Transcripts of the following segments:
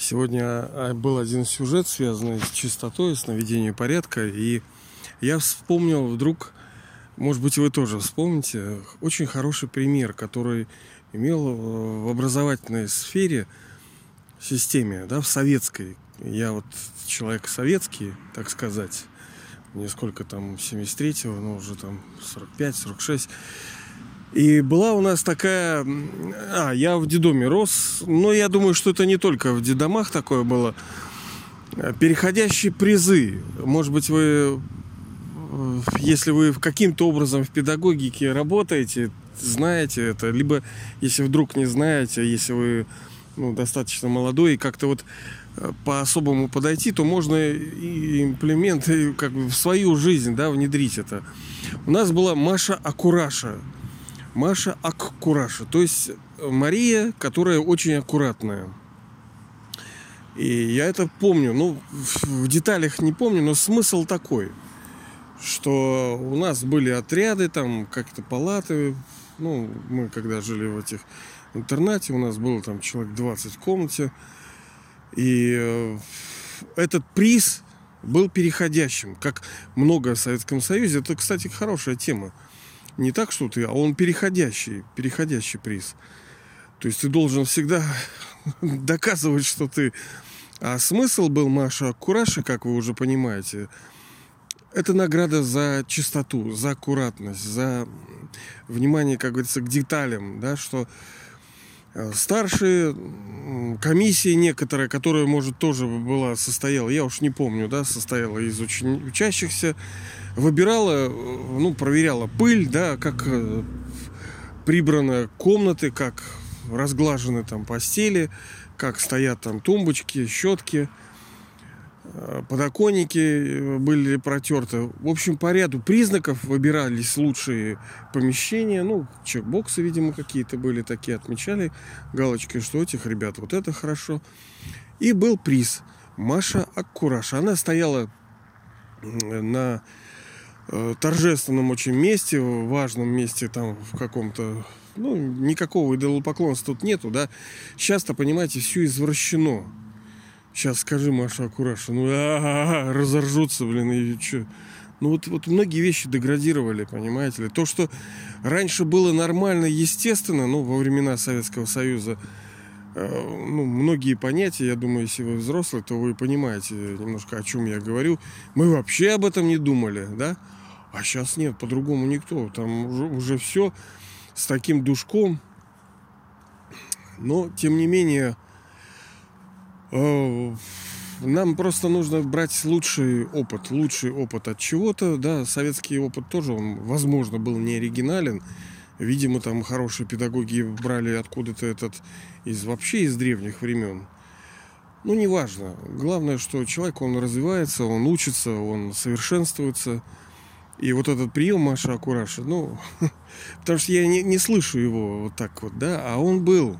Сегодня а, был один сюжет, связанный с чистотой, с наведением порядка, и я вспомнил вдруг, может быть, вы тоже вспомните, очень хороший пример, который имел э, в образовательной сфере, системе, да, в советской. Я вот человек советский, так сказать, мне сколько там, 73-го, ну, уже там 45-46. И была у нас такая... А, я в дедоме рос, но я думаю, что это не только в дедомах такое было. Переходящие призы. Может быть, вы, если вы каким-то образом в педагогике работаете, знаете это, либо если вдруг не знаете, если вы ну, достаточно молодой и как-то вот э, по-особому подойти, то можно и имплементы как бы в свою жизнь да, внедрить это. У нас была Маша Акураша. Маша Аккураша. То есть Мария, которая очень аккуратная. И я это помню. Ну, в деталях не помню, но смысл такой, что у нас были отряды, там как-то палаты. Ну, мы когда жили в этих интернате, у нас было там человек 20 в комнате. И э, этот приз был переходящим, как много в Советском Союзе. Это, кстати, хорошая тема не так, что ты, а он переходящий, переходящий приз. То есть ты должен всегда доказывать, что ты... А смысл был Маша Кураши, как вы уже понимаете, это награда за чистоту, за аккуратность, за внимание, как говорится, к деталям, да, что старшие комиссии некоторые, которая, может, тоже была, состояла, я уж не помню, да, состояла из учи- учащихся, выбирала, ну, проверяла пыль, да, как э, прибраны комнаты, как разглажены там постели, как стоят там тумбочки, щетки, э, подоконники э, были протерты. В общем, по ряду признаков выбирались лучшие помещения. Ну, чекбоксы, видимо, какие-то были такие, отмечали галочкой, что этих ребят вот это хорошо. И был приз. Маша Аккураш. Она стояла на Э, торжественном очень месте, важном месте, там в каком-то, ну, никакого идолопоклонства тут нету, да. Сейчас-то, понимаете, все извращено. Сейчас скажи, Маша Акураша, ну, разоржутся, блин, и что? Ну, вот, вот многие вещи деградировали, понимаете ли. То, что раньше было нормально, естественно, ну, во времена Советского Союза, э, ну, многие понятия, я думаю, если вы взрослый, то вы понимаете немножко, о чем я говорю. Мы вообще об этом не думали, да? А сейчас нет, по-другому никто. Там уже, уже все с таким душком. Но, тем не менее, нам просто нужно брать лучший опыт. Лучший опыт от чего-то. Да, советский опыт тоже, он, возможно, был не оригинален. Видимо, там хорошие педагоги брали откуда-то этот из вообще из древних времен. Ну, неважно. Главное, что человек, он развивается, он учится, он совершенствуется – и вот этот прием Маша Акураша, ну, потому что я не, не слышу его вот так вот, да, а он был.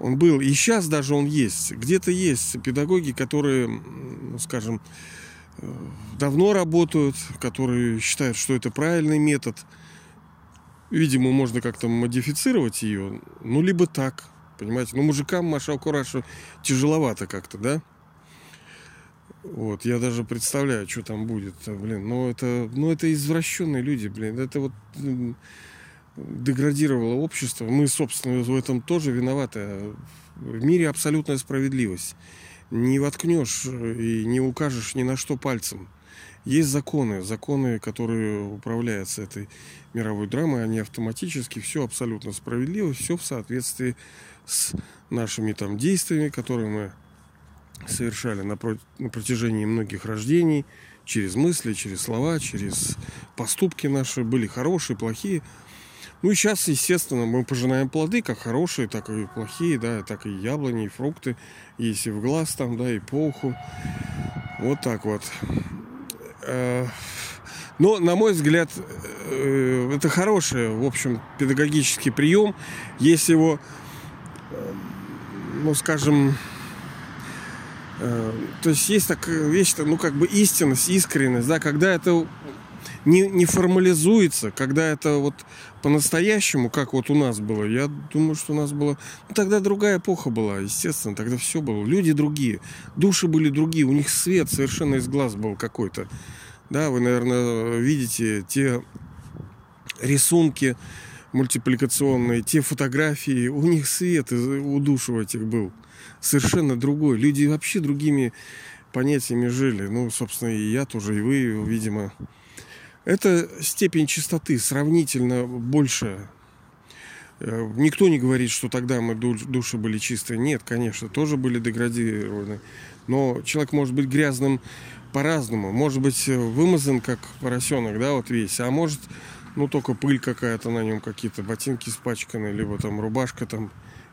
Он был. И сейчас даже он есть. Где-то есть педагоги, которые, ну, скажем, э, давно работают, которые считают, что это правильный метод. Видимо, можно как-то модифицировать ее. Ну, либо так. Понимаете? Ну, мужикам Маша Акураша тяжеловато как-то, да? Вот, я даже представляю, что там будет, блин. Ну, это, ну, это извращенные люди, блин. Это вот деградировало общество. Мы, собственно, в этом тоже виноваты. В мире абсолютная справедливость. Не воткнешь и не укажешь ни на что пальцем. Есть законы, законы, которые управляются этой мировой драмой, они автоматически, все абсолютно справедливо, все в соответствии с нашими там действиями, которые мы совершали на, про... на протяжении многих рождений, через мысли, через слова, через поступки наши, были хорошие, плохие. Ну и сейчас, естественно, мы пожинаем плоды, как хорошие, так и плохие, да, так и яблони, и фрукты, есть и в глаз там, да, и по уху. Вот так вот. Э, но, на мой взгляд, э, это хороший, в общем, педагогический прием, если его, э, ну, скажем, то есть есть такая вещь, ну, как бы истинность, искренность, да, когда это не, не формализуется, когда это вот по-настоящему, как вот у нас было. Я думаю, что у нас было... Ну, тогда другая эпоха была, естественно, тогда все было. Люди другие, души были другие, у них свет совершенно из глаз был какой-то. Да, вы, наверное, видите те рисунки мультипликационные, те фотографии, у них свет у душ у этих был совершенно другой. Люди вообще другими понятиями жили. Ну, собственно, и я тоже, и вы, видимо. Это степень чистоты сравнительно большая. Э, никто не говорит, что тогда мы души были чистые. Нет, конечно, тоже были деградированы. Но человек может быть грязным по-разному. Может быть вымазан, как поросенок, да, вот весь. А может ну только пыль какая-то на нем, какие-то ботинки испачканы, либо там рубашка там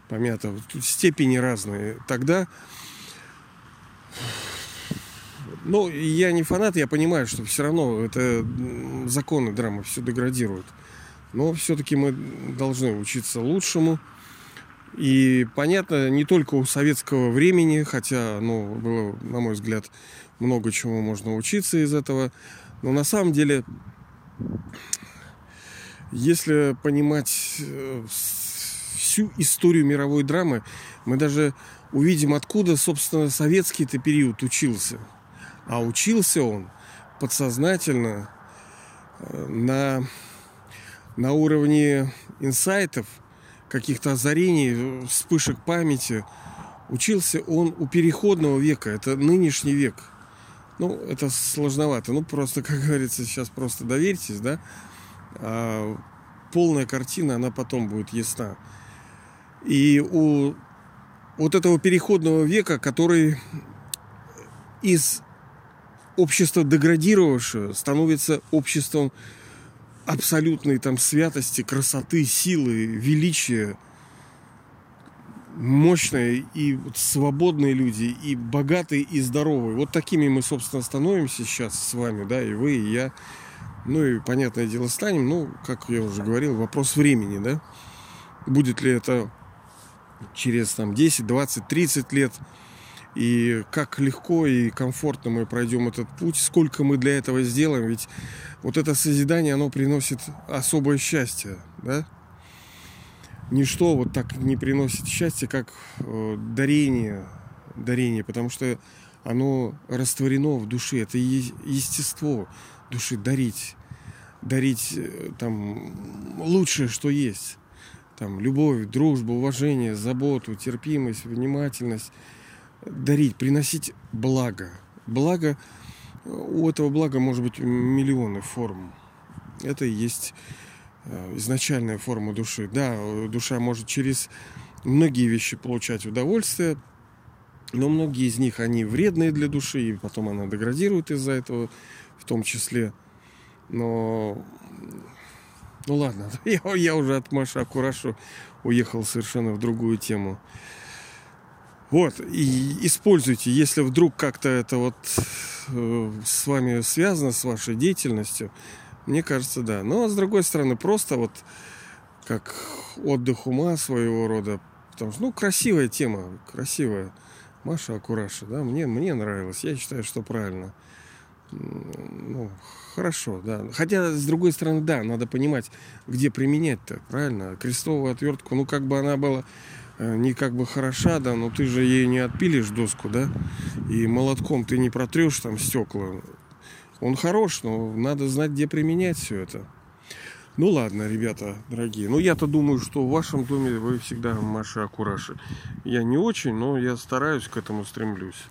помята. Тут степени разные. Тогда ну, я не фанат, я понимаю, что все равно это законы драмы все деградируют. Но все-таки мы должны учиться лучшему. И понятно, не только у советского времени, хотя, ну, было, на мой взгляд, много чему можно учиться из этого. Но на самом деле если понимать э, всю историю мировой драмы, мы даже увидим, откуда, собственно, советский-то период учился. А учился он подсознательно э, на, на уровне инсайтов, каких-то озарений, вспышек памяти. Учился он у переходного века, это нынешний век. Ну, это сложновато. Ну, просто, как говорится, сейчас просто доверьтесь, да а полная картина, она потом будет ясна. И у вот этого переходного века, который из общества деградировавшего становится обществом абсолютной там святости, красоты, силы, величия, мощные и свободные люди, и богатые, и здоровые. Вот такими мы, собственно, становимся сейчас с вами, да, и вы, и я. Ну и, понятное дело, станем. Ну, как я уже говорил, вопрос времени, да. Будет ли это через там 10, 20, 30 лет. И как легко и комфортно мы пройдем этот путь, сколько мы для этого сделаем. Ведь вот это созидание, оно приносит особое счастье, да. Ничто вот так не приносит счастья, как э, дарение, дарение, потому что оно растворено в душе, это естество души дарить, дарить э, там лучшее, что есть. Там любовь, дружбу, уважение, заботу, терпимость, внимательность. Дарить, приносить благо. Благо, у этого блага может быть миллионы форм. Это и есть э, изначальная форма души. Да, душа может через многие вещи получать удовольствие, но многие из них, они вредные для души, и потом она деградирует из-за этого в том числе. Но ну ладно, я, я уже от Маши Акурашу уехал совершенно в другую тему. Вот, и используйте, если вдруг как-то это вот э, с вами связано, с вашей деятельностью, мне кажется, да. Но ну, а с другой стороны, просто вот как отдых ума своего рода, потому что, ну, красивая тема, красивая. Маша Акураша, да, мне, мне нравилось, я считаю, что правильно ну, хорошо, да. Хотя, с другой стороны, да, надо понимать, где применять-то, правильно? Крестовую отвертку, ну, как бы она была не как бы хороша, да, но ты же ей не отпилишь доску, да, и молотком ты не протрешь там стекла. Он хорош, но надо знать, где применять все это. Ну ладно, ребята, дорогие. Ну я-то думаю, что в вашем доме вы всегда Маша Акураши. Я не очень, но я стараюсь к этому стремлюсь.